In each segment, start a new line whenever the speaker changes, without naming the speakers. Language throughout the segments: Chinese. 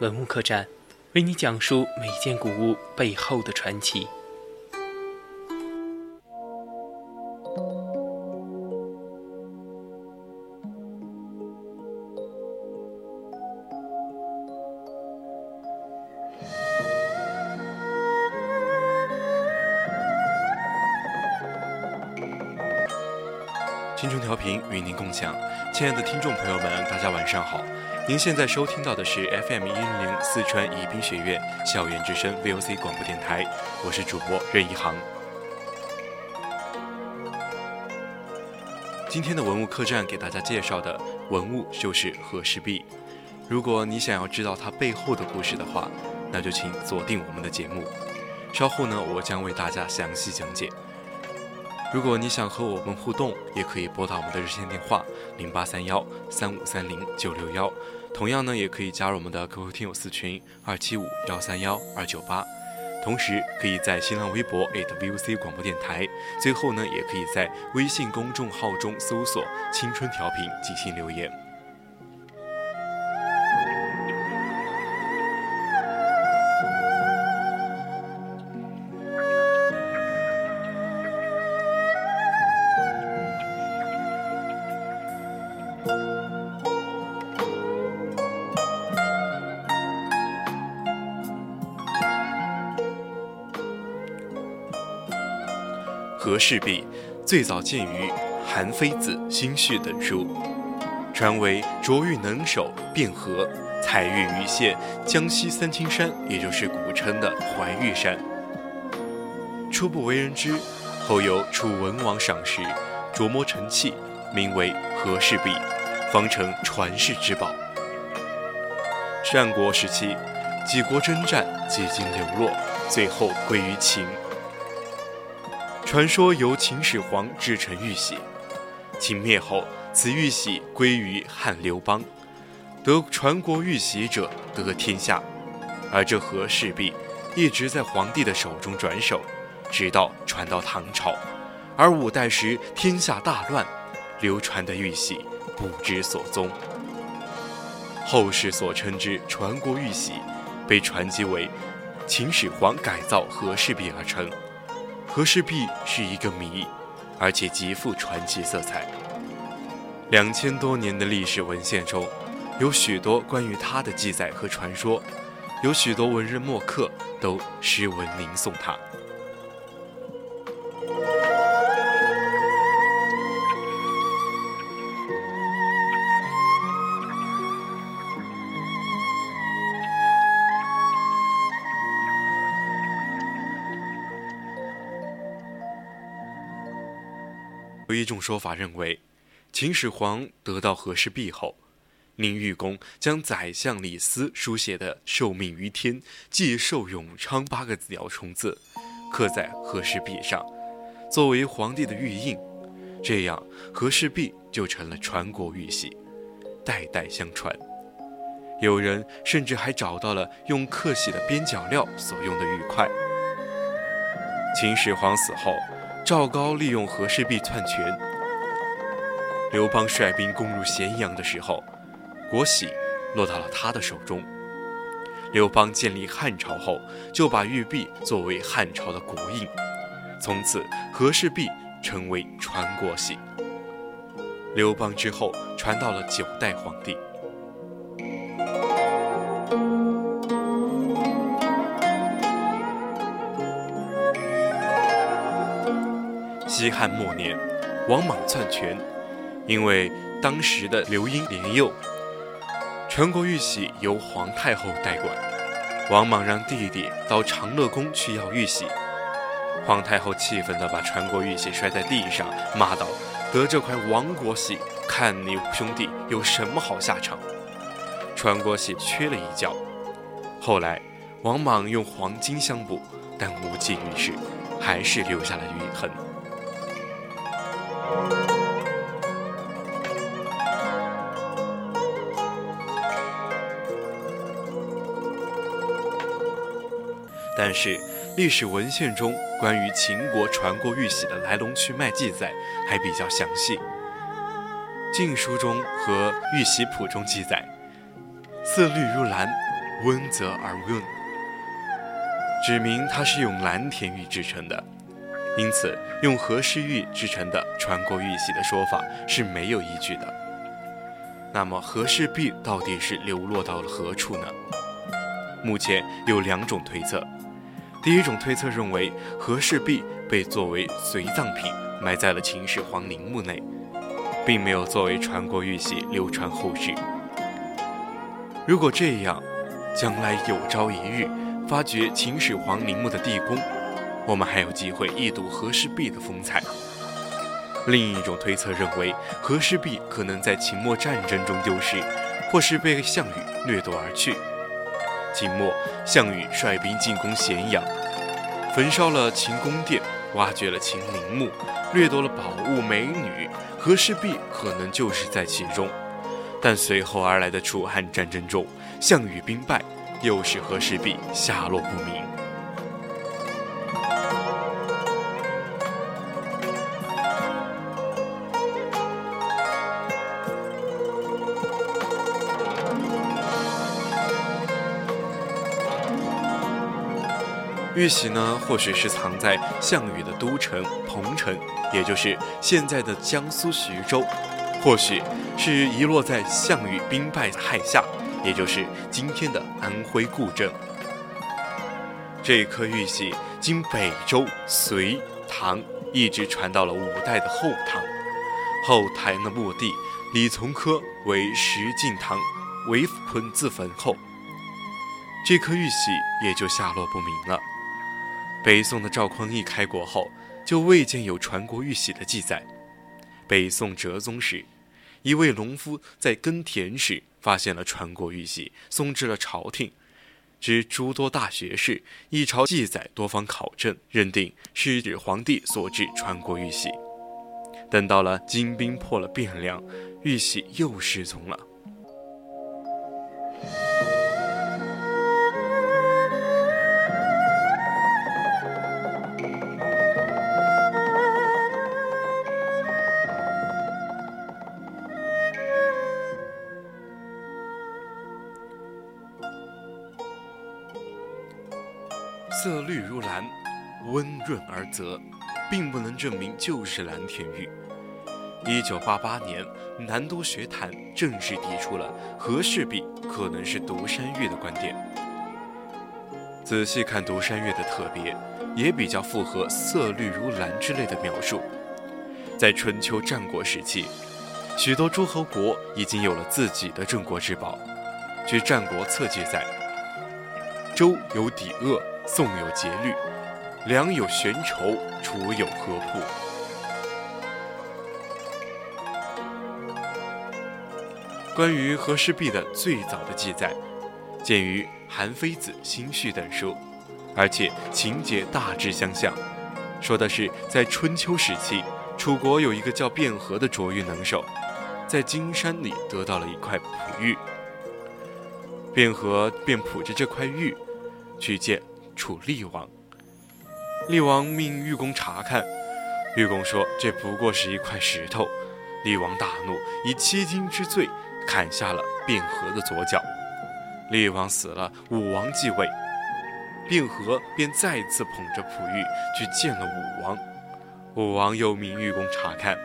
文物客栈，为你讲述每件古物背后的传奇。
青春调频与您共享，亲爱的听众朋友们，大家晚上好。您现在收听到的是 FM 一零零四川宜宾学院校园之声 VOC 广播电台，我是主播任一航。今天的文物客栈给大家介绍的文物就是和氏璧。如果你想要知道它背后的故事的话，那就请锁定我们的节目。稍后呢，我将为大家详细讲解。如果你想和我们互动，也可以拨打我们的热线电话零八三幺三五三零九六幺，同样呢，也可以加入我们的 QQ 听友四群二七五幺三幺二九八，同时可以在新浪微博 @VOC 广播电台，最后呢，也可以在微信公众号中搜索“青春调频”进行留言。赤壁最早见于《韩非子·心绪》等书，传为琢玉能手，卞和采玉于县江西三清山，也就是古称的怀玉山。初不为人知，后由楚文王赏识，琢磨成器，名为和氏璧，方成传世之宝。战国时期，几国征战，几经流落，最后归于秦。传说由秦始皇制成玉玺，秦灭后，此玉玺归于汉刘邦，得传国玉玺者得天下。而这和氏璧一直在皇帝的手中转手，直到传到唐朝，而五代时天下大乱，流传的玉玺不知所踪。后世所称之传国玉玺，被传记为秦始皇改造和氏璧而成。和氏璧是一个谜，而且极富传奇色彩。两千多年的历史文献中，有许多关于它的记载和传说，有许多文人墨客都诗文吟诵它。有一种说法认为，秦始皇得到和氏璧后，令玉工将宰相李斯书写的“受命于天，既寿永昌”八个字要虫字刻在和氏璧上，作为皇帝的玉印，这样和氏璧就成了传国玉玺，代代相传。有人甚至还找到了用刻玺的边角料所用的玉块。秦始皇死后。赵高利用和氏璧篡权，刘邦率兵攻入咸阳的时候，国玺落到了他的手中。刘邦建立汉朝后，就把玉璧作为汉朝的国印，从此和氏璧成为传国玺。刘邦之后，传到了九代皇帝。西汉末年，王莽篡权，因为当时的刘英年幼，全国玉玺由皇太后代管。王莽让弟弟到长乐宫去要玉玺，皇太后气愤地把传国玉玺摔在地上，骂道：“得这块亡国玺，看你兄弟有什么好下场！”传国玺缺了一角，后来，王莽用黄金相补，但无济于事，还是留下了余痕。但是，历史文献中关于秦国传过玉玺的来龙去脉记载还比较详细，《晋书》中和《玉玺谱》中记载，色绿如蓝，温泽而润，指明它是用蓝田玉制成的。因此，用和氏玉制成的传国玉玺的说法是没有依据的。那么，和氏璧到底是流落到了何处呢？目前有两种推测。第一种推测认为，和氏璧被作为随葬品埋在了秦始皇陵墓内，并没有作为传国玉玺流传后世。如果这样，将来有朝一日发掘秦始皇陵墓的地宫，我们还有机会一睹和氏璧的风采。另一种推测认为，和氏璧可能在秦末战争中丢失，或是被项羽掠夺而去。秦末，项羽率兵进攻咸阳，焚烧了秦宫殿，挖掘了秦陵墓，掠夺了宝物美女，和氏璧可能就是在其中。但随后而来的楚汉战争中，项羽兵败，又使和氏璧下落不明。玉玺呢，或许是藏在项羽的都城彭城，也就是现在的江苏徐州；或许是遗落在项羽兵败垓下，也就是今天的安徽固镇。这颗玉玺经北周、隋、唐，一直传到了五代的后唐。后唐的末帝李从珂为石敬瑭围困自焚后，这颗玉玺也就下落不明了。北宋的赵匡胤开国后，就未见有传国玉玺的记载。北宋哲宗时，一位农夫在耕田时发现了传国玉玺，送至了朝廷。知诸多大学士一朝记载多方考证，认定是指皇帝所制传国玉玺。等到了金兵破了汴梁，玉玺又失踪了。色绿如蓝，温润而泽，并不能证明就是蓝田玉。一九八八年，南都学坛正式提出了和氏璧可能是独山玉的观点。仔细看独山玉的特别，也比较符合色绿如蓝之类的描述。在春秋战国时期，许多诸侯国已经有了自己的镇国之宝。据《战国策》记载，周有抵恶。宋有节律，梁有悬愁，楚有合铺。关于和氏璧的最早的记载，见于《韩非子·心序》等书，而且情节大致相像。说的是在春秋时期，楚国有一个叫卞和的卓玉能手，在荆山里得到了一块璞玉，卞和便捧着这块玉去见。楚厉王，厉王命玉公查看，玉公说这不过是一块石头。厉王大怒，以欺君之罪砍下了卞和的左脚。厉王死了，武王继位，卞和便再次捧着璞玉去见了武王。武王又命玉公查看，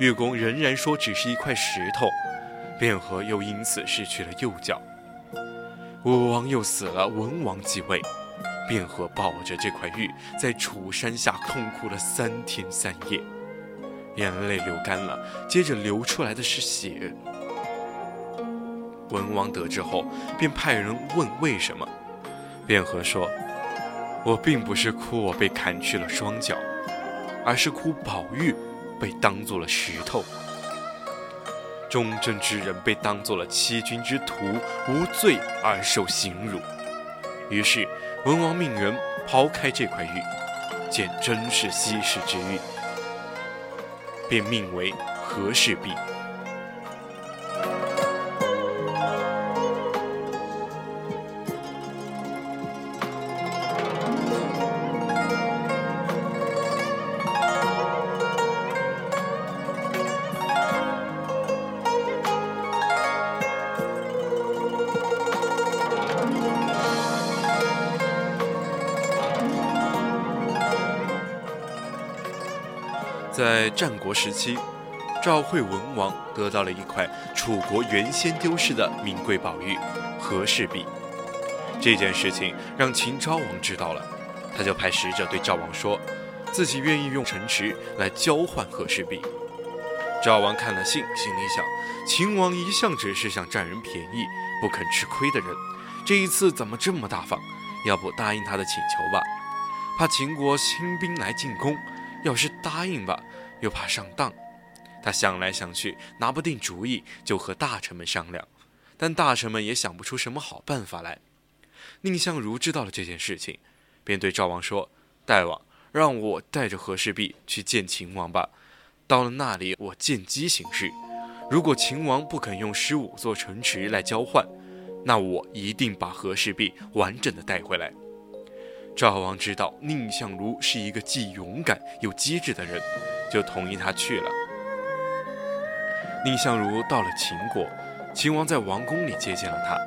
玉公仍然说只是一块石头，卞和又因此失去了右脚。武王又死了，文王继位。卞和抱着这块玉，在楚山下痛哭了三天三夜，眼泪流干了，接着流出来的是血。文王得知后，便派人问为什么。卞和说：“我并不是哭我被砍去了双脚，而是哭宝玉被当做了石头。忠贞之人被当做了欺君之徒，无罪而受刑辱。”于是文王命人抛开这块玉，见真是稀世之玉，便命为和氏璧。在战国时期，赵惠文王得到了一块楚国原先丢失的名贵宝玉和氏璧。这件事情让秦昭王知道了，他就派使者对赵王说，自己愿意用城池来交换和氏璧。赵王看了信，心里想：秦王一向只是想占人便宜、不肯吃亏的人，这一次怎么这么大方？要不答应他的请求吧？怕秦国兴兵来进攻。要是答应吧，又怕上当。他想来想去，拿不定主意，就和大臣们商量。但大臣们也想不出什么好办法来。蔺相如知道了这件事情，便对赵王说：“大王，让我带着和氏璧去见秦王吧。到了那里，我见机行事。如果秦王不肯用十五座城池来交换，那我一定把和氏璧完整的带回来。”赵王知道宁相如是一个既勇敢又机智的人，就同意他去了。宁相如到了秦国，秦王在王宫里接见了他。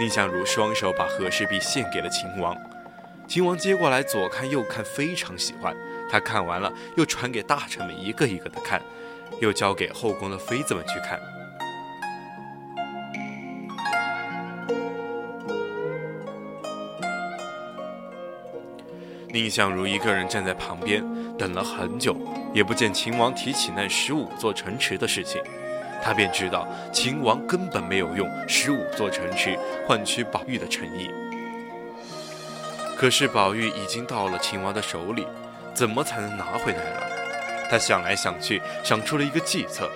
宁相如双手把和氏璧献给了秦王，秦王接过来左看右看，非常喜欢。他看完了，又传给大臣们一个一个的看，又交给后宫的妃子们去看。宁相如一个人站在旁边，等了很久，也不见秦王提起那十五座城池的事情，他便知道秦王根本没有用十五座城池换取宝玉的诚意。可是宝玉已经到了秦王的手里，怎么才能拿回来呢？他想来想去，想出了一个计策。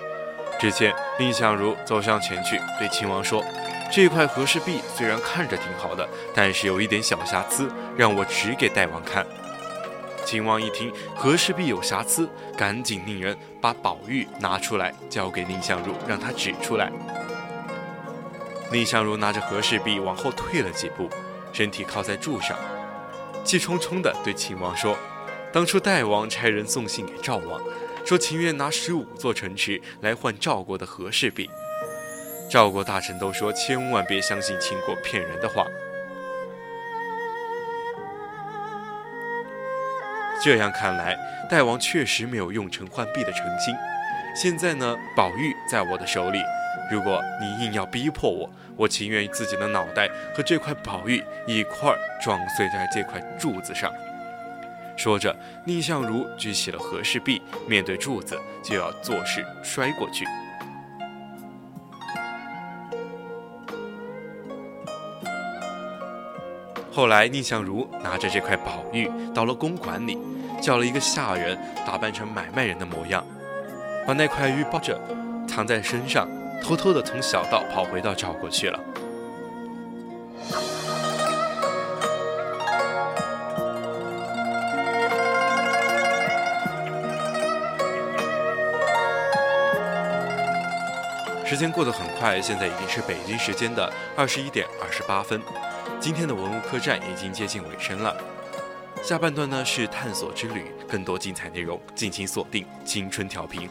只见蔺相如走上前去，对秦王说。这块和氏璧虽然看着挺好的，但是有一点小瑕疵，让我指给大王看。秦王一听和氏璧有瑕疵，赶紧令人把宝玉拿出来，交给蔺相如，让他指出来。蔺相如拿着和氏璧往后退了几步，身体靠在柱上，气冲冲地对秦王说：“当初大王差人送信给赵王，说情愿拿十五座城池来换赵国的和氏璧。”赵国大臣都说：“千万别相信秦国骗人的话。”这样看来，大王确实没有用成换币的诚心。现在呢，宝玉在我的手里，如果你硬要逼迫我，我情愿自己的脑袋和这块宝玉一块儿撞碎在这块柱子上。说着，蔺相如举起了和氏璧，面对柱子就要作势摔过去。后来，宁相如拿着这块宝玉到了公馆里，叫了一个下人打扮成买卖人的模样，把那块玉抱着，藏在身上，偷偷的从小道跑回到赵国去了。时间过得很快，现在已经是北京时间的二十一点二十八分。今天的文物客栈已经接近尾声了，下半段呢是探索之旅，更多精彩内容，敬请锁定青春调频。